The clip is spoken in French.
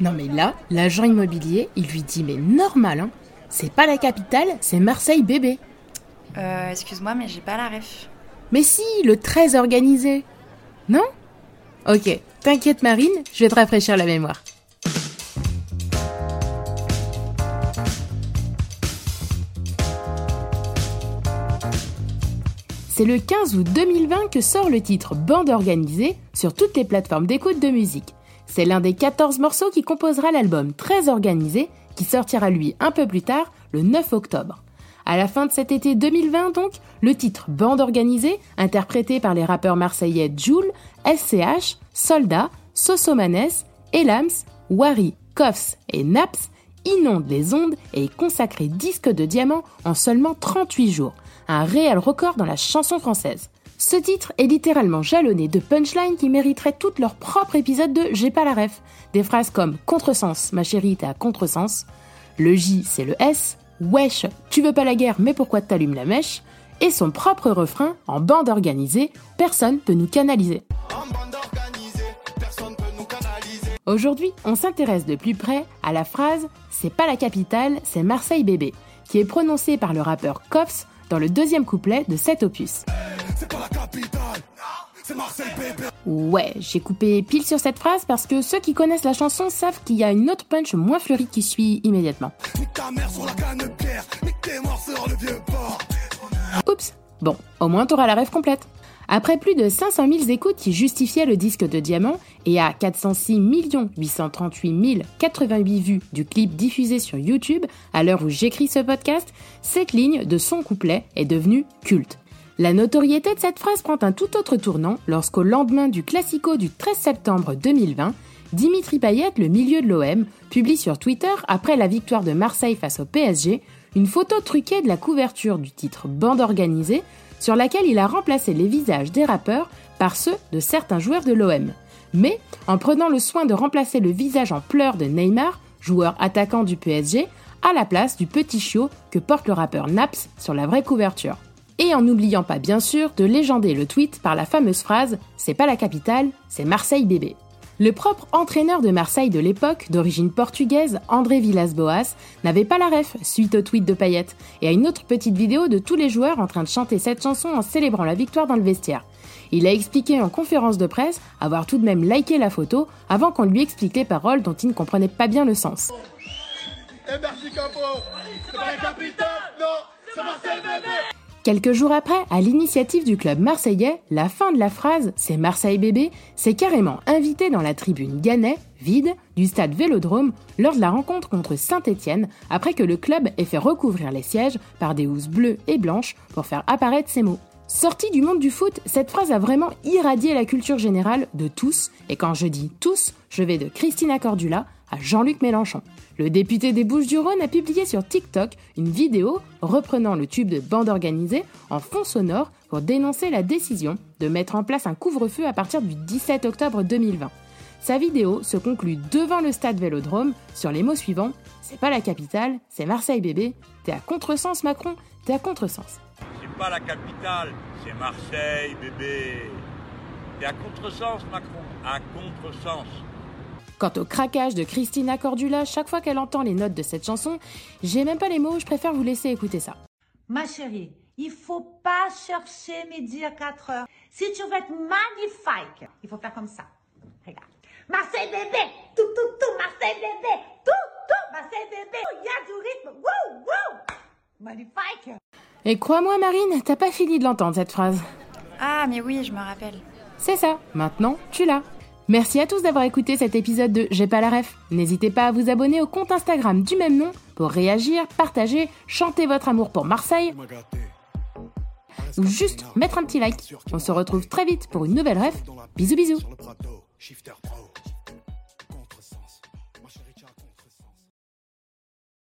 Non mais là, l'agent immobilier, il lui dit mais normal, hein. C'est pas la capitale, c'est Marseille bébé. Euh, excuse-moi, mais j'ai pas la ref. Mais si, le très organisé. Non? Ok, t'inquiète Marine, je vais te rafraîchir la mémoire. C'est le 15 août 2020 que sort le titre Bande organisée sur toutes les plateformes d'écoute de musique. C'est l'un des 14 morceaux qui composera l'album Très organisé, qui sortira lui un peu plus tard, le 9 octobre. À la fin de cet été 2020 donc, le titre Bande organisée, interprété par les rappeurs marseillais Joule, SCH, Soldat, Sosomanes, Elams, Wari, Koffs et Naps, inonde les ondes et est consacré disque de diamant en seulement 38 jours, un réel record dans la chanson française. Ce titre est littéralement jalonné de punchlines qui mériteraient tout leur propre épisode de J'ai pas la ref. Des phrases comme Contresens, ma chérie, t'es à contresens. Le J, c'est le S. Wesh, tu veux pas la guerre, mais pourquoi t'allumes la mèche? Et son propre refrain, en bande organisée, personne peut nous canaliser. Aujourd'hui, on s'intéresse de plus près à la phrase C'est pas la capitale, c'est Marseille bébé, qui est prononcée par le rappeur Koffs dans le deuxième couplet de cet opus. Ouais, j'ai coupé pile sur cette phrase parce que ceux qui connaissent la chanson savent qu'il y a une autre punch moins fleurie qui suit immédiatement. Oups, bon, au moins t'auras la rêve complète. Après plus de 500 000 écoutes qui justifiaient le disque de diamant et à 406 838 088 vues du clip diffusé sur YouTube à l'heure où j'écris ce podcast, cette ligne de son couplet est devenue culte. La notoriété de cette phrase prend un tout autre tournant lorsqu'au lendemain du classico du 13 septembre 2020, Dimitri Payet, le milieu de l'OM, publie sur Twitter, après la victoire de Marseille face au PSG, une photo truquée de la couverture du titre Bande organisée sur laquelle il a remplacé les visages des rappeurs par ceux de certains joueurs de l'OM. Mais en prenant le soin de remplacer le visage en pleurs de Neymar, joueur attaquant du PSG, à la place du petit chiot que porte le rappeur Naps sur la vraie couverture. Et en n'oubliant pas bien sûr de légender le tweet par la fameuse phrase C'est pas la capitale, c'est Marseille bébé. Le propre entraîneur de Marseille de l'époque, d'origine portugaise, André Villas-Boas, n'avait pas la ref suite au tweet de Payet et à une autre petite vidéo de tous les joueurs en train de chanter cette chanson en célébrant la victoire dans le vestiaire. Il a expliqué en conférence de presse avoir tout de même liké la photo avant qu'on lui explique les paroles dont il ne comprenait pas bien le sens. Quelques jours après, à l'initiative du club marseillais, la fin de la phrase C'est Marseille bébé s'est carrément invité dans la tribune Gannet, vide, du stade Vélodrome lors de la rencontre contre Saint-Étienne après que le club ait fait recouvrir les sièges par des housses bleues et blanches pour faire apparaître ces mots. Sortie du monde du foot, cette phrase a vraiment irradié la culture générale de tous, et quand je dis tous, je vais de Christina Cordula à Jean-Luc Mélenchon. Le député des Bouches-du-Rhône a publié sur TikTok une vidéo reprenant le tube de bande organisée en fond sonore pour dénoncer la décision de mettre en place un couvre-feu à partir du 17 octobre 2020. Sa vidéo se conclut devant le stade Vélodrome sur les mots suivants C'est pas la capitale, c'est Marseille bébé. T'es à contresens Macron, t'es à contresens. C'est pas la capitale, c'est Marseille bébé. T'es à contresens Macron, à contresens. Quant au craquage de Christina Cordula chaque fois qu'elle entend les notes de cette chanson, j'ai même pas les mots, je préfère vous laisser écouter ça. Ma chérie, il faut pas chercher midi à 4 heures. Si tu veux être magnifique, il faut faire comme ça. Regarde. Marseille bébé, tout, tout, tout, Marseille bébé, tout, tout, Marseille bébé. Il y a du rythme, wouh, wouh. Magnifique. Et crois-moi Marine, t'as pas fini de l'entendre cette phrase. Ah, mais oui, je me rappelle. C'est ça, maintenant tu l'as. Merci à tous d'avoir écouté cet épisode de J'ai pas la ref. N'hésitez pas à vous abonner au compte Instagram du même nom pour réagir, partager, chanter votre amour pour Marseille ou juste mettre un petit like. On se retrouve très vite pour une nouvelle ref. Bisous bisous.